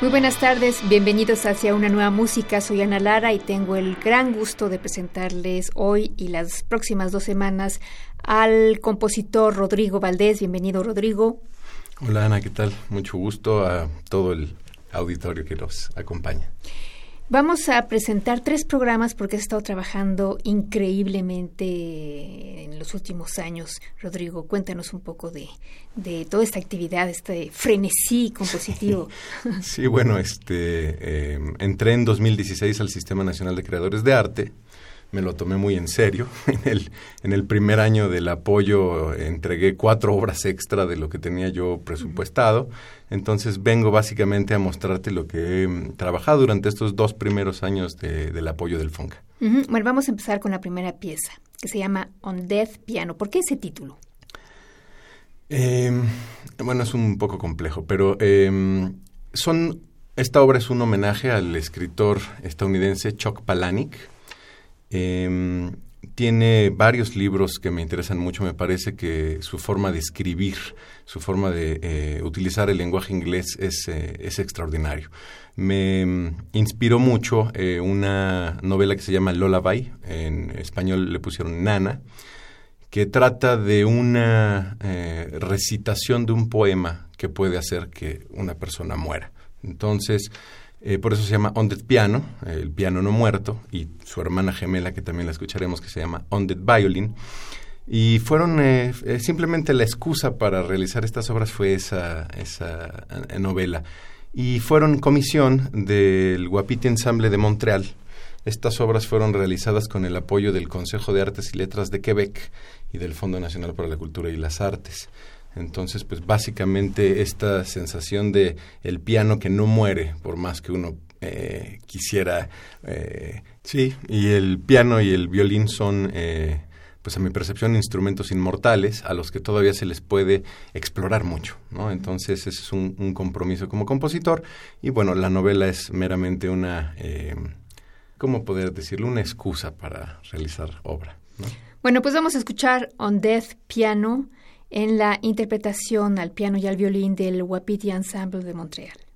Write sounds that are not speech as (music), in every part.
Muy buenas tardes, bienvenidos hacia una nueva música. Soy Ana Lara y tengo el gran gusto de presentarles hoy y las próximas dos semanas al compositor Rodrigo Valdés. Bienvenido, Rodrigo. Hola, Ana, ¿qué tal? Mucho gusto a todo el auditorio que nos acompaña. Vamos a presentar tres programas porque has estado trabajando increíblemente en los últimos años. Rodrigo, cuéntanos un poco de, de toda esta actividad, este frenesí compositivo. (laughs) Sí, bueno, este, eh, entré en 2016 al Sistema Nacional de Creadores de Arte me lo tomé muy en serio. (laughs) En el, en el primer año del apoyo entregué cuatro obras extra de lo que tenía yo presupuestado. Entonces vengo básicamente a mostrarte lo que he mm, trabajado durante estos dos primeros años del apoyo del FONCA. Bueno, vamos a empezar con la primera pieza, que se llama On Death Piano. ¿Por qué ese título? Em, bueno, es un poco complejo, pero em, son, esta obra es un homenaje al escritor estadounidense Chuck Palahniuk, eh, tiene varios libros que me interesan mucho. Me parece que su forma de escribir, su forma de eh, utilizar el lenguaje inglés es, eh, es extraordinario. Me mm, inspiró mucho eh, una novela que se llama Lullaby, en español le pusieron Nana, que trata de una recitación de un poema que puede hacer que una persona muera. Entonces, eh, por eso se llama On Dead Piano, el piano no muerto, y su hermana gemela, que también la escucharemos, que se llama On Dead Violin. Y fueron eh, eh, simplemente la excusa para realizar estas obras fue esa, esa novela. Y fueron comisión del Guapiti Ensemble de Montreal. Estas obras fueron realizadas con el apoyo del Consejo de Artes y Letras de Quebec y del Fondo Nacional para la Cultura y las Artes. Entonces, pues básicamente esta sensación de el piano que no muere, por más que uno eh, quisiera, eh, sí, y el piano y el violín son, eh, pues a mi percepción, instrumentos inmortales a los que todavía se les puede explorar mucho, ¿no? Entonces, ese es un, un compromiso como compositor y bueno, la novela es meramente una, ¿cómo poder decirlo? Una excusa para realizar obra, ¿no? Bueno, pues vamos a escuchar On Death Piano en la interpretación al piano y al violín del Wapiti Ensemble de Montreal.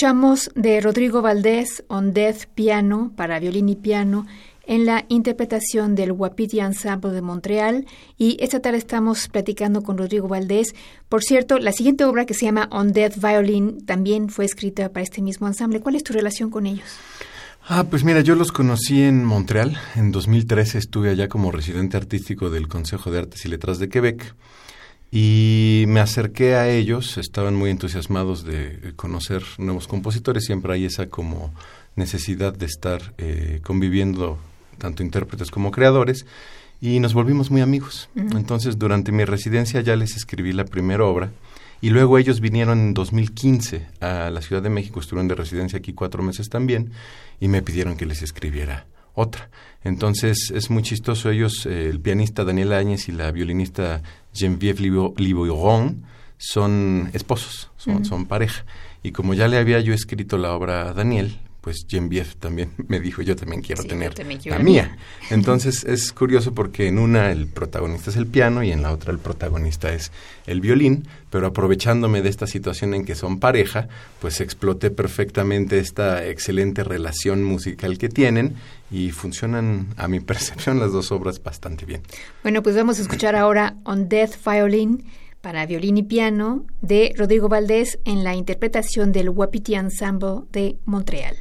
Escuchamos de Rodrigo Valdés On Death Piano para violín y piano en la interpretación del Wapiti Ensemble de Montreal y esta tarde estamos platicando con Rodrigo Valdés. Por cierto, la siguiente obra que se llama On Death Violin también fue escrita para este mismo ensamble. ¿Cuál es tu relación con ellos? Ah, pues mira, yo los conocí en Montreal. En 2013 estuve allá como residente artístico del Consejo de Artes y Letras de Quebec y me acerqué a ellos, estaban muy entusiasmados de conocer nuevos compositores, siempre hay esa como necesidad de estar eh, conviviendo tanto intérpretes como creadores y nos volvimos muy amigos. Entonces durante mi residencia ya les escribí la primera obra y luego ellos vinieron en 2015 a la Ciudad de México, estuvieron de residencia aquí cuatro meses también y me pidieron que les escribiera otra. Entonces es muy chistoso ellos, eh, el pianista Daniel Áñez y la violinista Geneviève Liboiron son esposos, son, son pareja. Y como ya le había yo escrito la obra a Daniel, pues Geneviève también (laughs) me dijo, yo también quiero tener la mía. (laughs) Entonces es curioso porque en una el protagonista es el piano y en la otra el protagonista es el violín, pero aprovechándome de esta situación en que son pareja, pues exploté perfectamente esta excelente relación musical que tienen y funcionan, a mi (laughs) percepción, las dos obras bastante bien. Bueno, pues vamos a escuchar ahora On Death Violin para violín y piano de Rodrigo Valdés en la interpretación del Wapiti Ensemble de Montreal.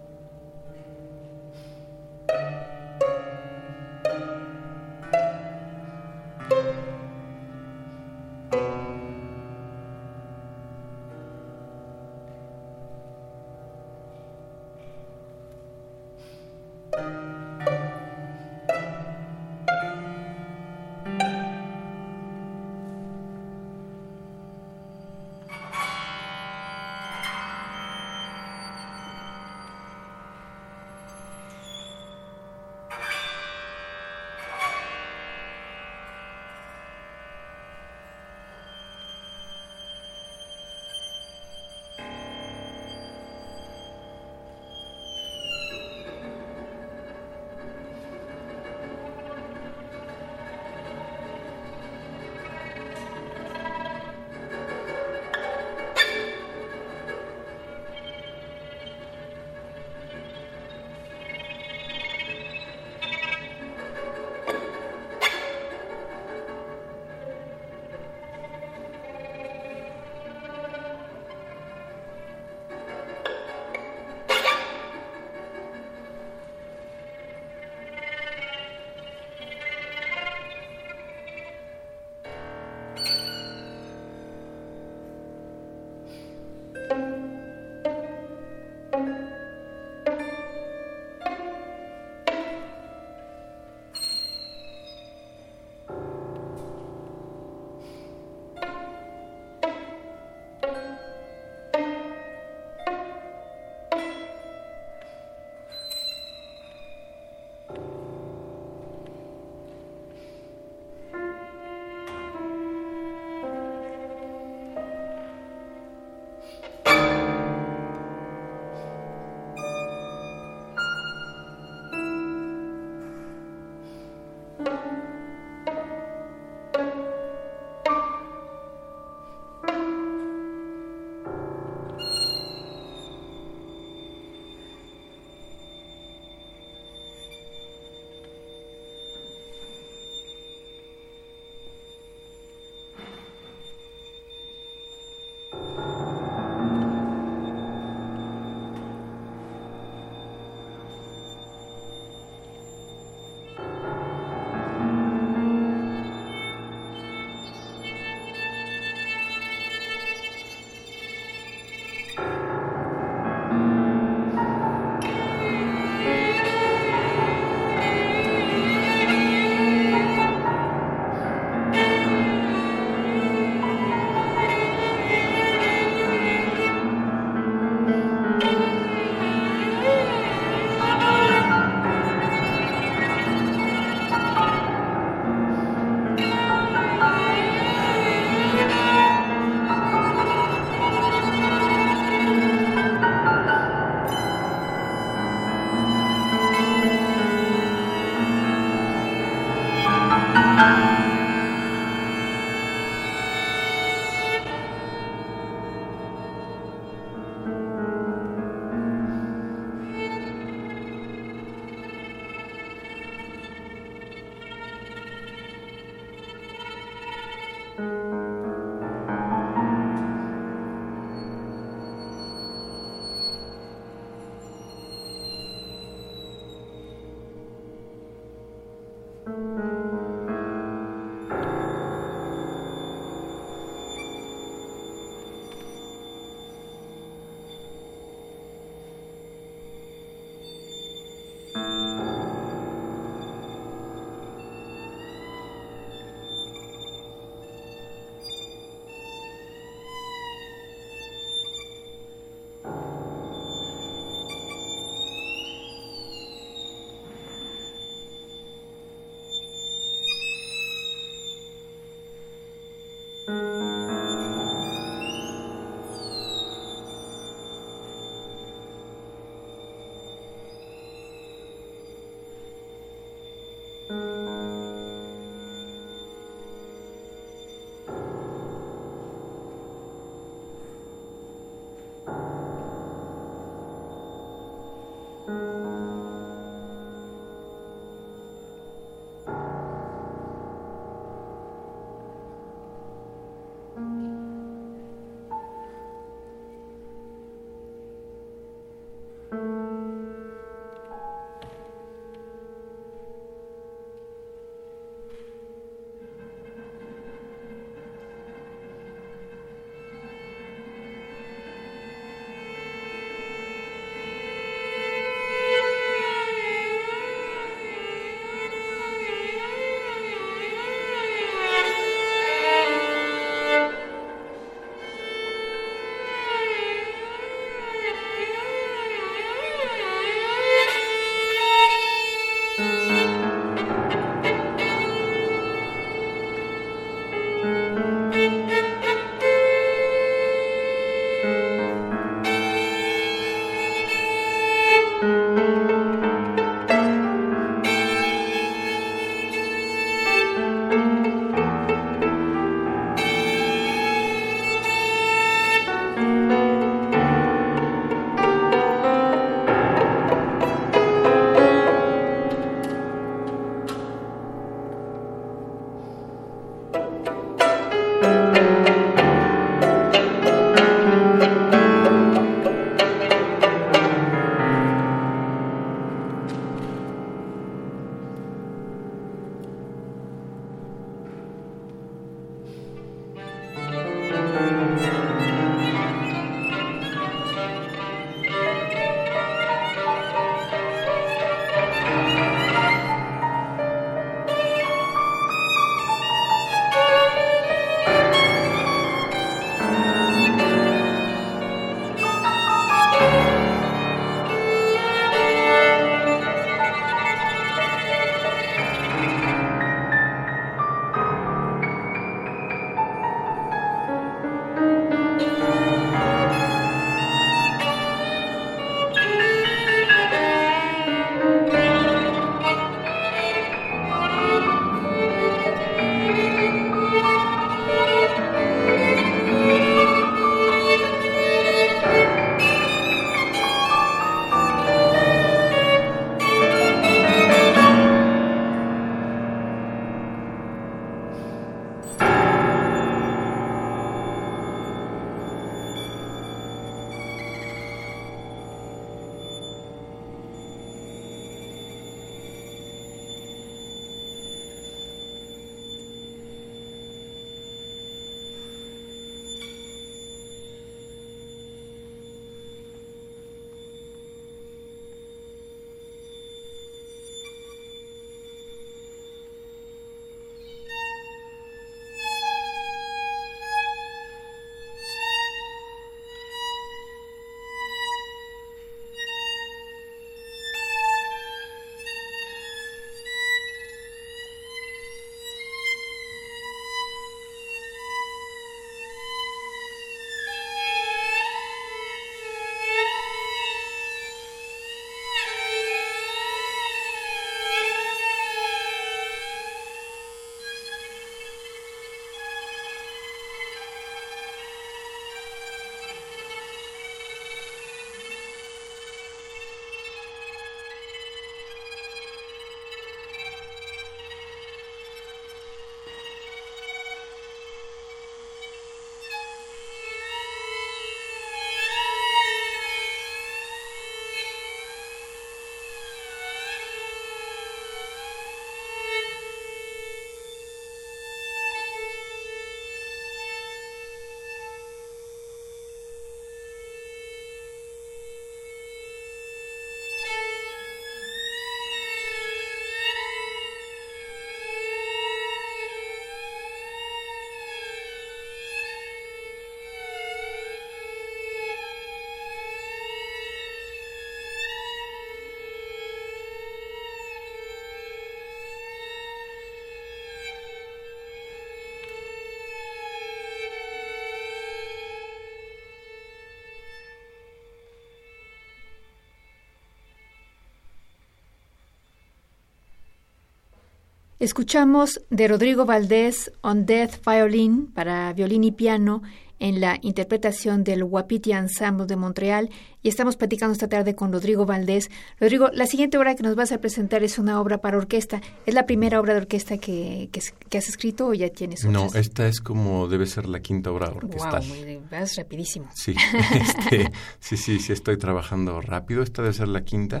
Escuchamos de Rodrigo Valdés On Death Violin para violín y piano en la interpretación del Wapiti Ensemble de Montreal y estamos platicando esta tarde con Rodrigo Valdés. Rodrigo, la siguiente obra que nos vas a presentar es una obra para orquesta. ¿Es la primera obra de orquesta que, que, has escrito o ya tienes otras? No, esta es como debe ser la quinta obra orquestal. Wow, vas rapidísimo. Sí, (laughs) este, sí, sí, sí, estoy trabajando rápido. Esta debe ser la quinta.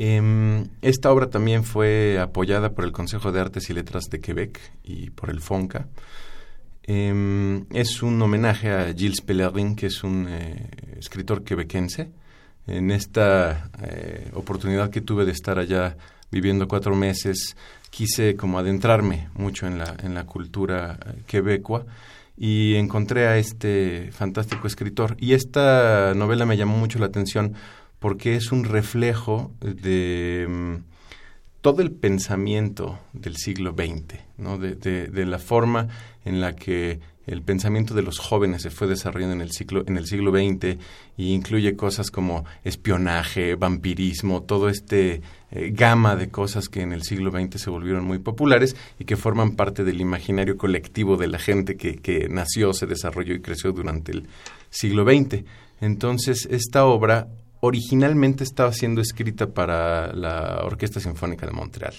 Em, esta obra también fue apoyada por el Consejo de Artes y Letras de Quebec y por el FONCA. Em, es un homenaje a Gilles Pellerin, que es un eh, escritor quebequense. En esta eh, oportunidad que tuve de estar allá viviendo cuatro meses, quise como adentrarme mucho en la, en la cultura eh, quebecua y encontré a este fantástico escritor. Y esta novela me llamó mucho la atención porque es un reflejo de mm, todo el pensamiento del siglo XX, ¿no? de, la forma en la que el pensamiento de los jóvenes se fue desarrollando en el, siglo, en el siglo XX y incluye cosas como espionaje, vampirismo, todo este eh, gama de cosas que en el siglo XX se volvieron muy populares y que forman parte del imaginario colectivo de la gente que, que nació, se desarrolló y creció durante el siglo XX. Entonces, esta obra originalmente estaba siendo escrita para la Orquesta Sinfónica de Montreal.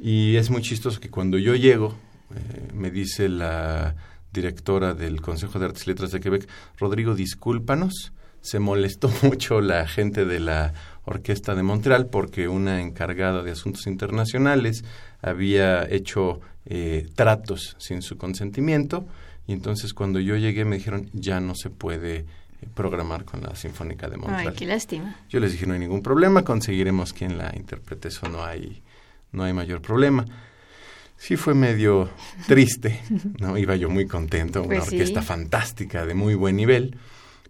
Y es muy chistoso que cuando yo llego, eh, me dice la directora del Consejo de Artes y Letras de Quebec, Rodrigo, discúlpanos, se molestó (laughs) mucho la gente de la Orquesta de Montreal porque una encargada de asuntos internacionales había hecho eh, tratos sin su consentimiento y entonces cuando yo llegué me dijeron ya no se puede programar con la Sinfónica de Montreal. Ay, qué lástima. Yo les dije, no hay ningún problema, conseguiremos quien la interprete, eso no hay, no hay mayor problema. Sí fue medio triste, ¿no? (laughs) Iba yo muy contento, una pues orquesta fantástica, de muy buen nivel,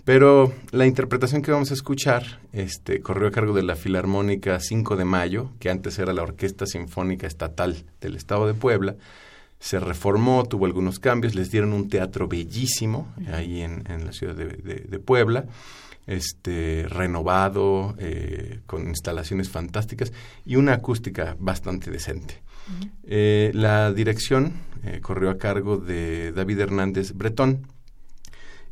pero la interpretación que vamos a escuchar este, corrió a cargo de la Filarmónica 5 de Mayo, que antes era la Orquesta Sinfónica Estatal del Estado de Puebla, se reformó, tuvo algunos cambios, les dieron un teatro bellísimo ahí en, la ciudad de, Puebla, este, renovado, eh, con instalaciones fantásticas y una acústica bastante decente. Eh, la dirección eh, corrió a cargo de David Hernández Bretón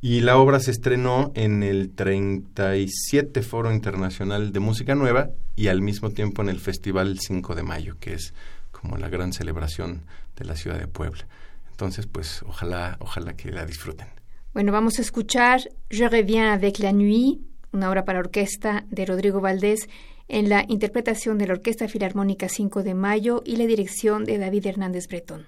y la obra se estrenó en el 37 Foro Internacional de Música Nueva y al mismo tiempo en el Festival 5 de Mayo, que es como la gran celebración de la ciudad de Puebla. Entonces, pues ojalá, ojalá que la disfruten. Bueno, vamos a escuchar Je reviens avec la nuit, una obra para orquesta de Rodrigo Valdés, en la interpretación de la Orquesta Filarmónica 5 de Mayo y la dirección de David Hernández Bretón.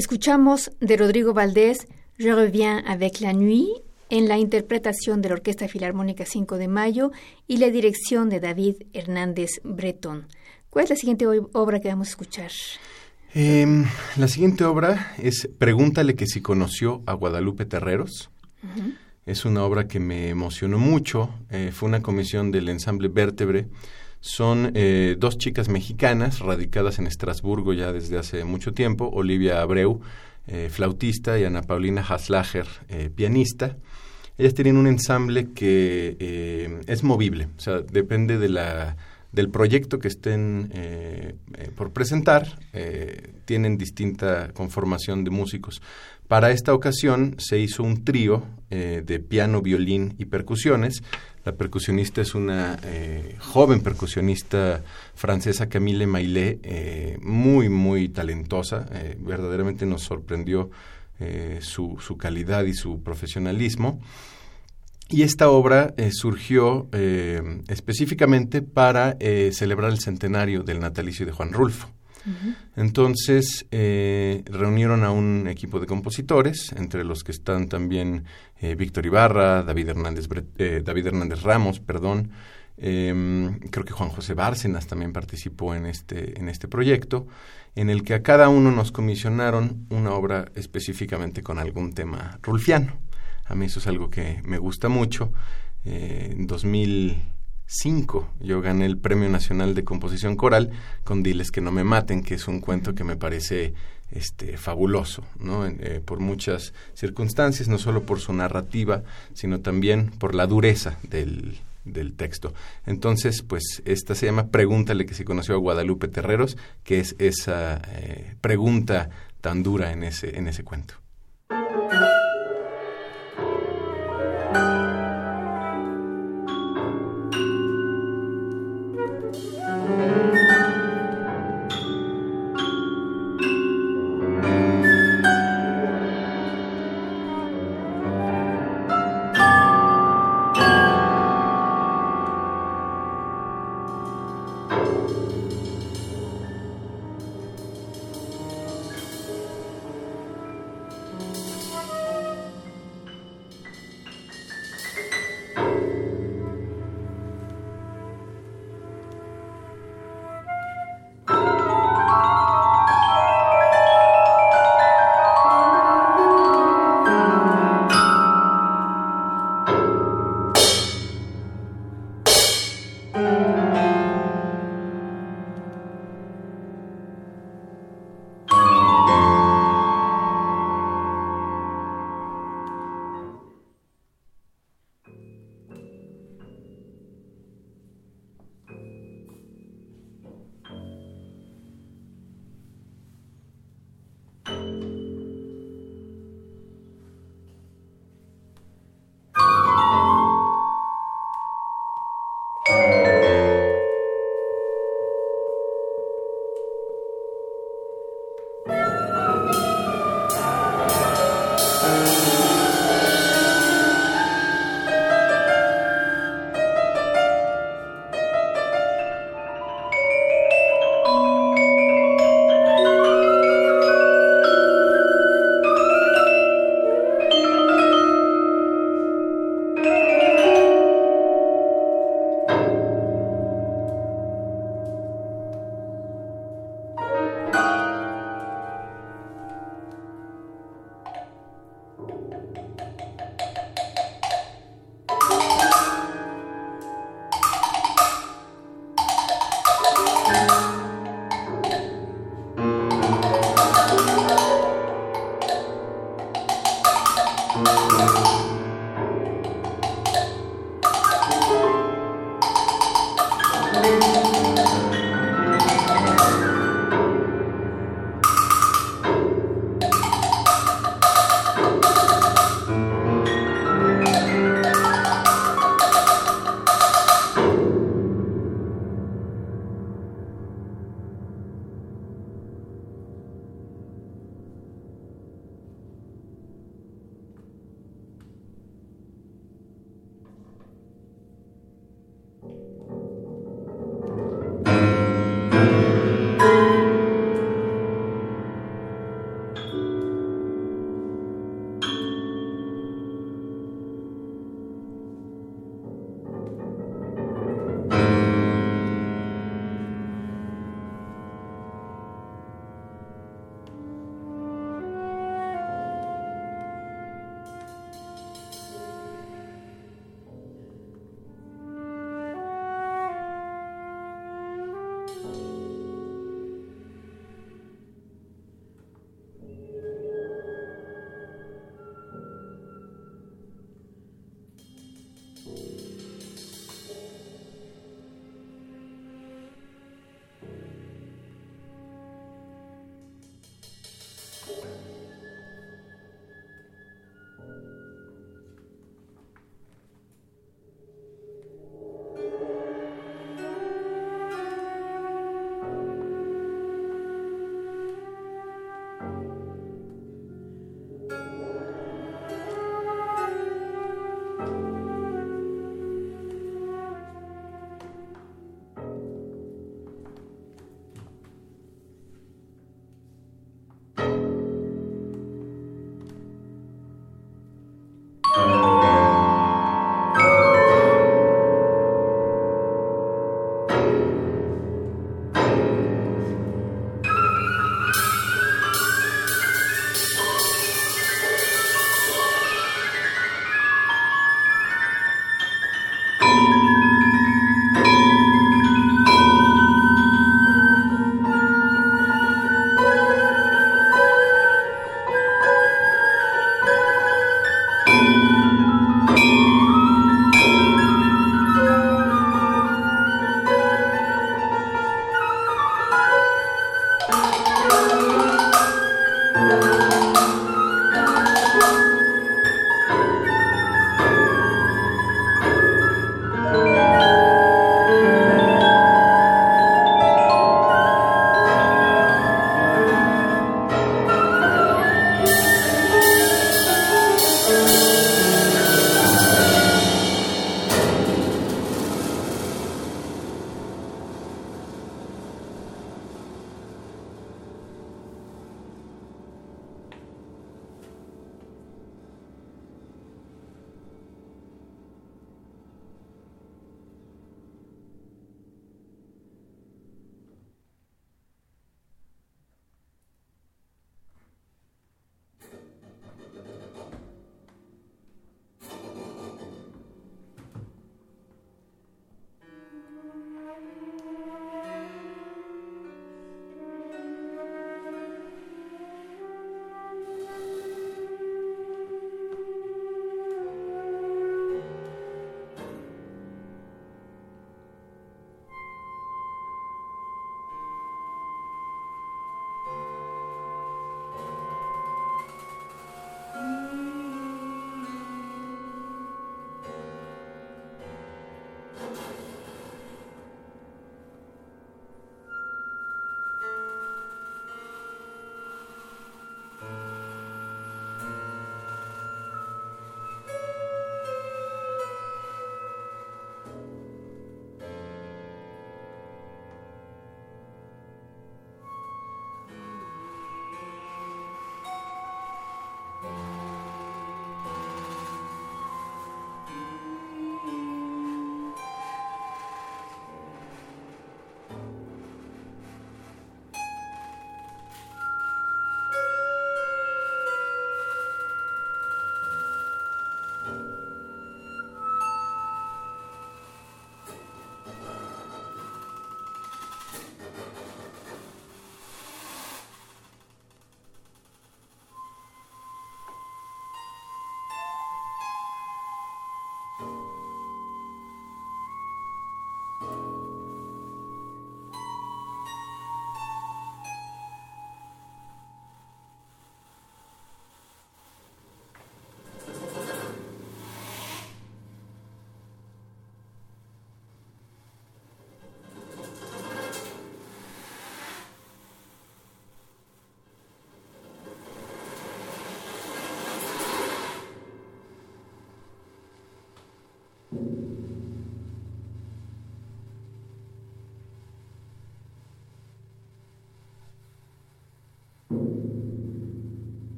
Escuchamos de Rodrigo Valdés Je reviens avec la nuit en la interpretación de la Orquesta Filarmónica 5 de Mayo y la dirección de David Hernández Bretón. ¿Cuál es la siguiente obra que vamos a escuchar? Em, la siguiente obra es Pregúntale que si conoció a Guadalupe Terreros. Es una obra que me emocionó mucho. Eh, fue una comisión del ensamble Vértebre. Son eh, dos chicas mexicanas radicadas en Estrasburgo ya desde hace mucho tiempo. Olivia Abreu, eh, flautista, y Ana Paulina Haslager, pianista. Ellas tienen un ensamble que es movible, o sea, depende de la del proyecto que estén eh, eh, por presentar, eh, tienen distinta conformación de músicos. Para esta ocasión se hizo un trío de piano, violín y percusiones. La percusionista es una joven percusionista francesa, Camille Maillet, muy, muy talentosa. verdaderamente nos sorprendió su, su calidad y su profesionalismo. Y esta obra eh, surgió eh, específicamente para eh, celebrar el centenario del natalicio de Juan Rulfo. Entonces eh, reunieron a un equipo de compositores, entre los que están también eh, Víctor Ibarra, David Hernández, eh, David Hernández Ramos, perdón, em, creo que Juan José Bárcenas también participó en este, en este proyecto, en el que a cada uno nos comisionaron una obra específicamente con algún tema rulfiano. A mí eso es algo que me gusta mucho. en 2000 5. Yo gané el Premio Nacional de Composición Coral con Diles que no me maten, que es un cuento que me parece este, fabuloso, ¿no? Eh, por muchas circunstancias, no solo por su narrativa, sino también por la dureza del, del texto. Entonces, pues esta se llama Pregúntale que se conoció a Guadalupe Terreros, que es esa eh, pregunta tan dura en ese, en ese cuento.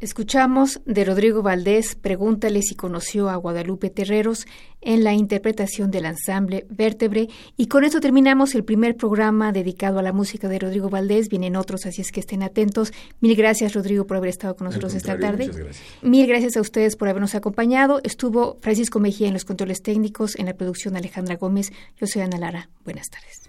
Escuchamos de Rodrigo Valdés, pregúntale si conoció a Guadalupe Terreros en la interpretación del ensamble Vértebre. Y con esto terminamos el primer programa dedicado a la música de Rodrigo Valdés. Vienen otros, así es que estén atentos. Mil gracias, Rodrigo, por haber estado con nosotros esta tarde. Mil gracias a ustedes por habernos acompañado. Estuvo Francisco Mejía en los controles técnicos, en la producción Alejandra Gómez. Yo soy Ana Lara. Buenas tardes.